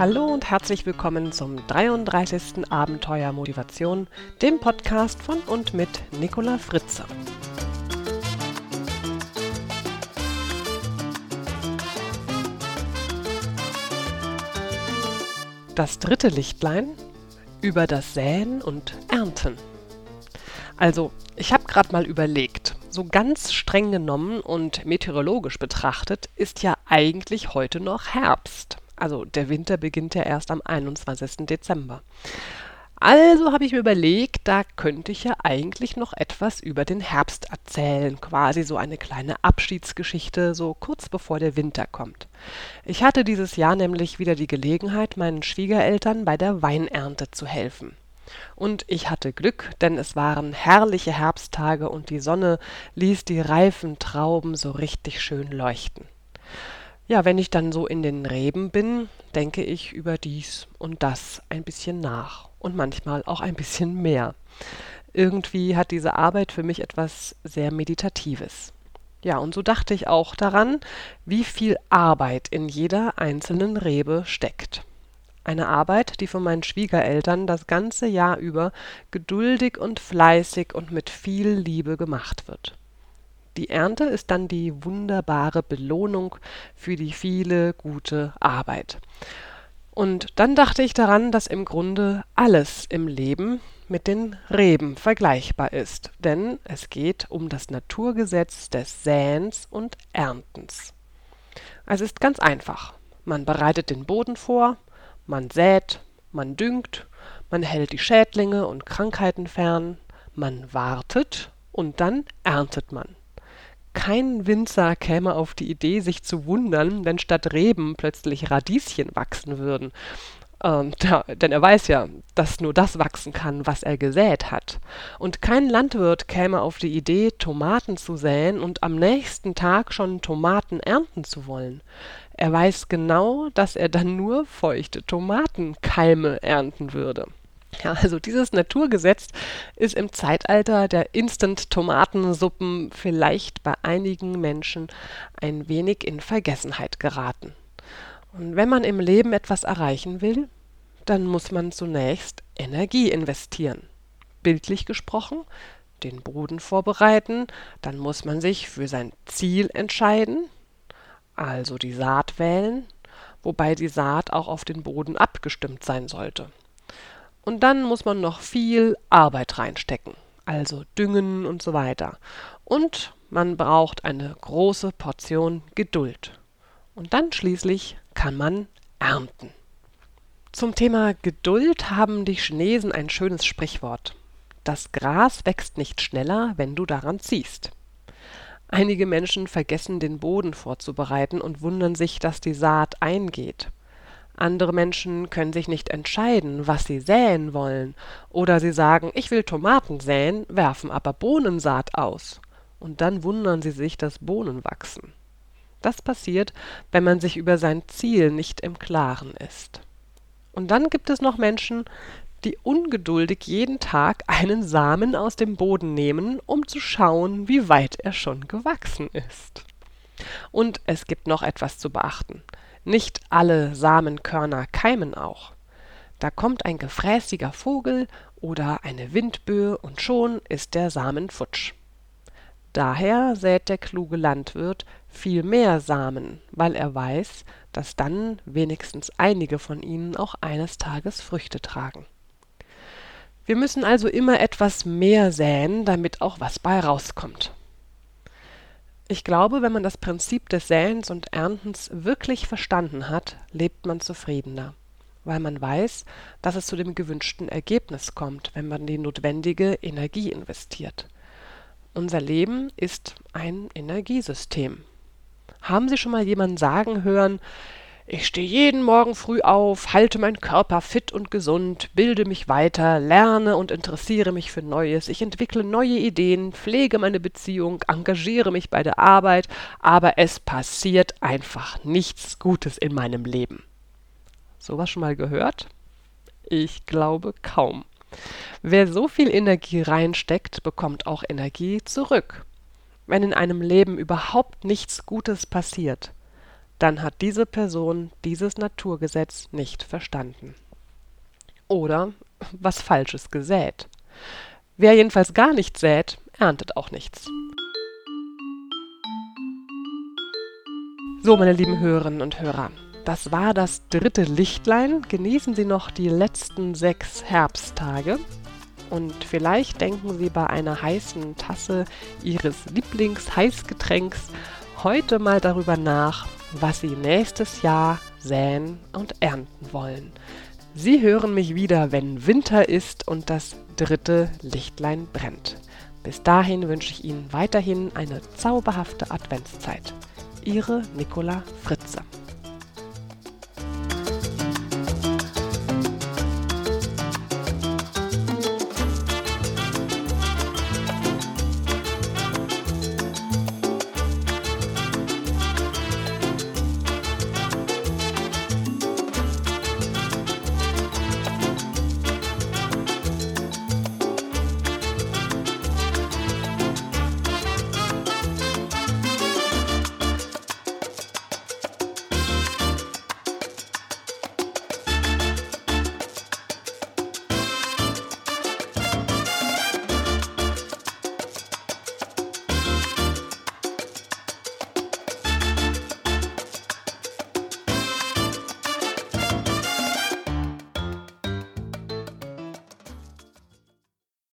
Hallo und herzlich willkommen zum 33. Abenteuer Motivation, dem Podcast von und mit Nicola Fritze. Das dritte Lichtlein über das Säen und Ernten. Also, ich habe gerade mal überlegt, so ganz streng genommen und meteorologisch betrachtet ist ja eigentlich heute noch Herbst. Also der Winter beginnt ja erst am 21. Dezember. Also habe ich mir überlegt, da könnte ich ja eigentlich noch etwas über den Herbst erzählen, quasi so eine kleine Abschiedsgeschichte, so kurz bevor der Winter kommt. Ich hatte dieses Jahr nämlich wieder die Gelegenheit, meinen Schwiegereltern bei der Weinernte zu helfen. Und ich hatte Glück, denn es waren herrliche Herbsttage und die Sonne ließ die reifen Trauben so richtig schön leuchten. Ja, wenn ich dann so in den Reben bin, denke ich über dies und das ein bisschen nach und manchmal auch ein bisschen mehr. Irgendwie hat diese Arbeit für mich etwas sehr Meditatives. Ja, und so dachte ich auch daran, wie viel Arbeit in jeder einzelnen Rebe steckt. Eine Arbeit, die von meinen Schwiegereltern das ganze Jahr über geduldig und fleißig und mit viel Liebe gemacht wird. Die Ernte ist dann die wunderbare Belohnung für die viele gute Arbeit. Und dann dachte ich daran, dass im Grunde alles im Leben mit den Reben vergleichbar ist, denn es geht um das Naturgesetz des Säens und Erntens. Es ist ganz einfach. Man bereitet den Boden vor, man sät, man düngt, man hält die Schädlinge und Krankheiten fern, man wartet und dann erntet man. Kein Winzer käme auf die Idee, sich zu wundern, wenn statt Reben plötzlich Radieschen wachsen würden. Ähm, da, denn er weiß ja, dass nur das wachsen kann, was er gesät hat. Und kein Landwirt käme auf die Idee, Tomaten zu säen und am nächsten Tag schon Tomaten ernten zu wollen. Er weiß genau, dass er dann nur feuchte Tomatenkeime ernten würde. Ja, also dieses Naturgesetz ist im Zeitalter der Instant-Tomatensuppen vielleicht bei einigen Menschen ein wenig in Vergessenheit geraten. Und wenn man im Leben etwas erreichen will, dann muss man zunächst Energie investieren. Bildlich gesprochen, den Boden vorbereiten, dann muss man sich für sein Ziel entscheiden, also die Saat wählen, wobei die Saat auch auf den Boden abgestimmt sein sollte. Und dann muss man noch viel Arbeit reinstecken, also düngen und so weiter. Und man braucht eine große Portion Geduld. Und dann schließlich kann man ernten. Zum Thema Geduld haben die Chinesen ein schönes Sprichwort. Das Gras wächst nicht schneller, wenn du daran ziehst. Einige Menschen vergessen den Boden vorzubereiten und wundern sich, dass die Saat eingeht. Andere Menschen können sich nicht entscheiden, was sie säen wollen, oder sie sagen, ich will Tomaten säen, werfen aber Bohnensaat aus. Und dann wundern sie sich, dass Bohnen wachsen. Das passiert, wenn man sich über sein Ziel nicht im Klaren ist. Und dann gibt es noch Menschen, die ungeduldig jeden Tag einen Samen aus dem Boden nehmen, um zu schauen, wie weit er schon gewachsen ist. Und es gibt noch etwas zu beachten. Nicht alle Samenkörner keimen auch. Da kommt ein gefräßiger Vogel oder eine Windböe und schon ist der Samen futsch. Daher sät der kluge Landwirt viel mehr Samen, weil er weiß, dass dann wenigstens einige von ihnen auch eines Tages Früchte tragen. Wir müssen also immer etwas mehr säen, damit auch was bei rauskommt. Ich glaube, wenn man das Prinzip des Säens und Erntens wirklich verstanden hat, lebt man zufriedener, weil man weiß, dass es zu dem gewünschten Ergebnis kommt, wenn man die notwendige Energie investiert. Unser Leben ist ein Energiesystem. Haben Sie schon mal jemanden sagen hören, ich stehe jeden Morgen früh auf, halte meinen Körper fit und gesund, bilde mich weiter, lerne und interessiere mich für Neues, ich entwickle neue Ideen, pflege meine Beziehung, engagiere mich bei der Arbeit, aber es passiert einfach nichts Gutes in meinem Leben. Sowas schon mal gehört? Ich glaube kaum. Wer so viel Energie reinsteckt, bekommt auch Energie zurück. Wenn in einem Leben überhaupt nichts Gutes passiert, dann hat diese Person dieses Naturgesetz nicht verstanden. Oder was Falsches gesät. Wer jedenfalls gar nichts sät, erntet auch nichts. So, meine lieben Hörerinnen und Hörer, das war das dritte Lichtlein. Genießen Sie noch die letzten sechs Herbsttage. Und vielleicht denken Sie bei einer heißen Tasse Ihres Lieblings-Heißgetränks heute mal darüber nach, was Sie nächstes Jahr säen und ernten wollen. Sie hören mich wieder, wenn Winter ist und das dritte Lichtlein brennt. Bis dahin wünsche ich Ihnen weiterhin eine zauberhafte Adventszeit. Ihre Nicola Fritze.